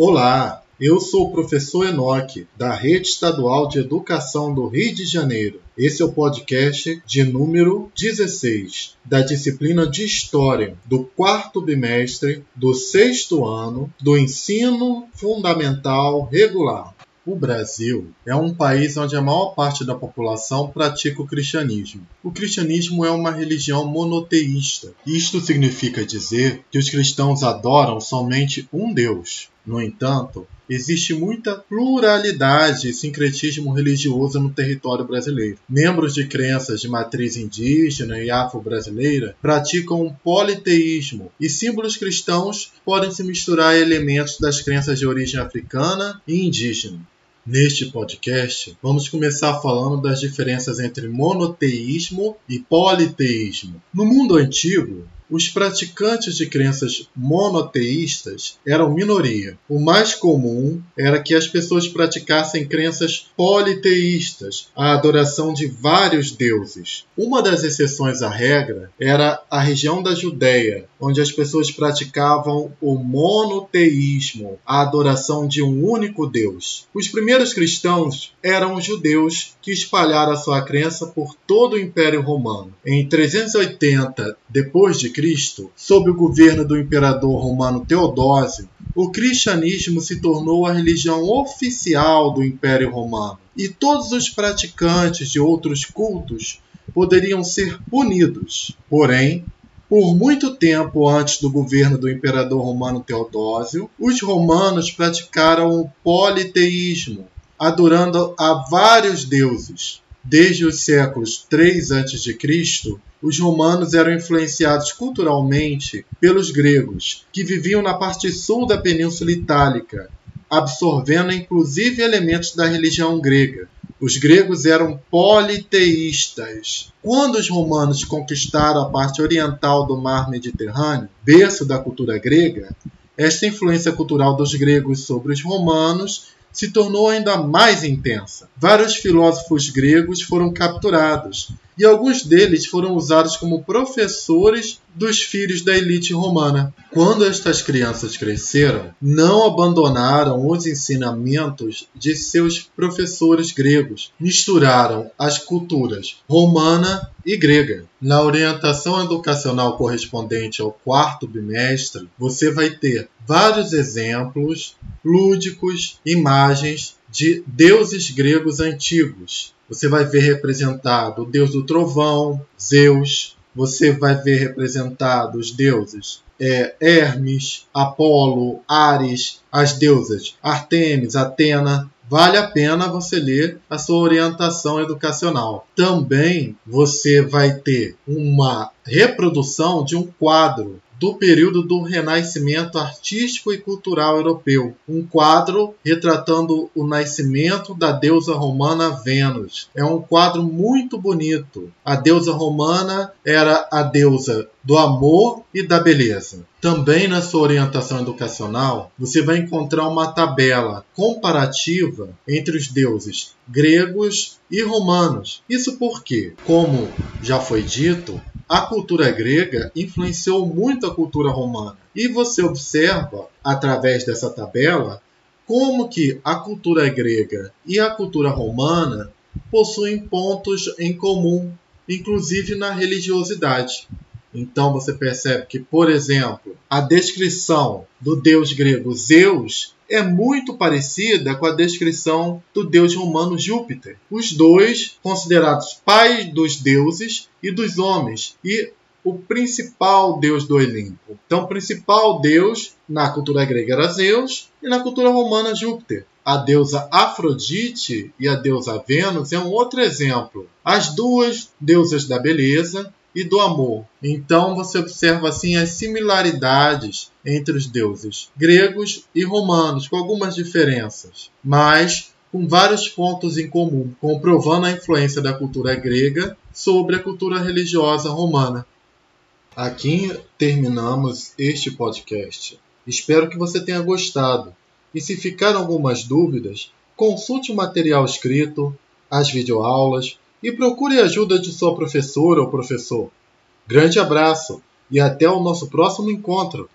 Olá, eu sou o professor Enoque, da Rede Estadual de Educação do Rio de Janeiro. Esse é o podcast de número 16, da disciplina de História, do quarto bimestre do sexto ano do ensino fundamental regular. O Brasil é um país onde a maior parte da população pratica o cristianismo. O cristianismo é uma religião monoteísta. Isto significa dizer que os cristãos adoram somente um Deus. No entanto, existe muita pluralidade e sincretismo religioso no território brasileiro. Membros de crenças de matriz indígena e afro-brasileira praticam um politeísmo e símbolos cristãos podem se misturar a elementos das crenças de origem africana e indígena. Neste podcast, vamos começar falando das diferenças entre monoteísmo e politeísmo. No mundo antigo, os praticantes de crenças monoteístas eram minoria. O mais comum era que as pessoas praticassem crenças politeístas, a adoração de vários deuses. Uma das exceções à regra era a região da Judéia, onde as pessoas praticavam o monoteísmo, a adoração de um único Deus. Os primeiros cristãos eram os judeus que espalharam a sua crença por todo o Império Romano. Em 380 depois de Cristo, sob o governo do imperador romano Teodósio, o cristianismo se tornou a religião oficial do Império Romano, e todos os praticantes de outros cultos poderiam ser punidos. Porém, por muito tempo antes do governo do imperador romano Teodósio, os romanos praticaram o politeísmo, adorando a vários deuses. Desde os séculos 3 a.C., os romanos eram influenciados culturalmente pelos gregos, que viviam na parte sul da Península Itálica, absorvendo inclusive elementos da religião grega. Os gregos eram politeístas. Quando os romanos conquistaram a parte oriental do mar Mediterrâneo, berço da cultura grega, esta influência cultural dos gregos sobre os romanos se tornou ainda mais intensa. Vários filósofos gregos foram capturados e alguns deles foram usados como professores dos filhos da elite romana. Quando estas crianças cresceram, não abandonaram os ensinamentos de seus professores gregos, misturaram as culturas romana e grega. Na orientação educacional correspondente ao quarto bimestre, você vai ter vários exemplos lúdicos, imagens de deuses gregos antigos. Você vai ver representado o deus do trovão, Zeus. Você vai ver representado os deuses é, Hermes, Apolo, Ares, as deusas Artemis, Atena. Vale a pena você ler a sua orientação educacional. Também você vai ter uma reprodução de um quadro do período do Renascimento artístico e cultural europeu, um quadro retratando o nascimento da deusa romana Vênus. É um quadro muito bonito. A deusa romana era a deusa do amor e da beleza. Também na sua orientação educacional, você vai encontrar uma tabela comparativa entre os deuses gregos e romanos. Isso porque, como já foi dito, a cultura grega influenciou muito a cultura romana. E você observa, através dessa tabela, como que a cultura grega e a cultura romana possuem pontos em comum, inclusive na religiosidade. Então você percebe que, por exemplo, a descrição do deus grego Zeus é muito parecida com a descrição do deus romano Júpiter. Os dois considerados pais dos deuses e dos homens e o principal deus do Olimpo. Então, o principal deus na cultura grega era Zeus e na cultura romana Júpiter. A deusa Afrodite e a deusa Vênus é um outro exemplo. As duas deusas da beleza e do amor. Então você observa assim as similaridades entre os deuses gregos e romanos, com algumas diferenças, mas com vários pontos em comum, comprovando a influência da cultura grega sobre a cultura religiosa romana. Aqui terminamos este podcast. Espero que você tenha gostado. E se ficaram algumas dúvidas, consulte o material escrito, as videoaulas e procure a ajuda de sua professora ou professor. Grande abraço e até o nosso próximo encontro!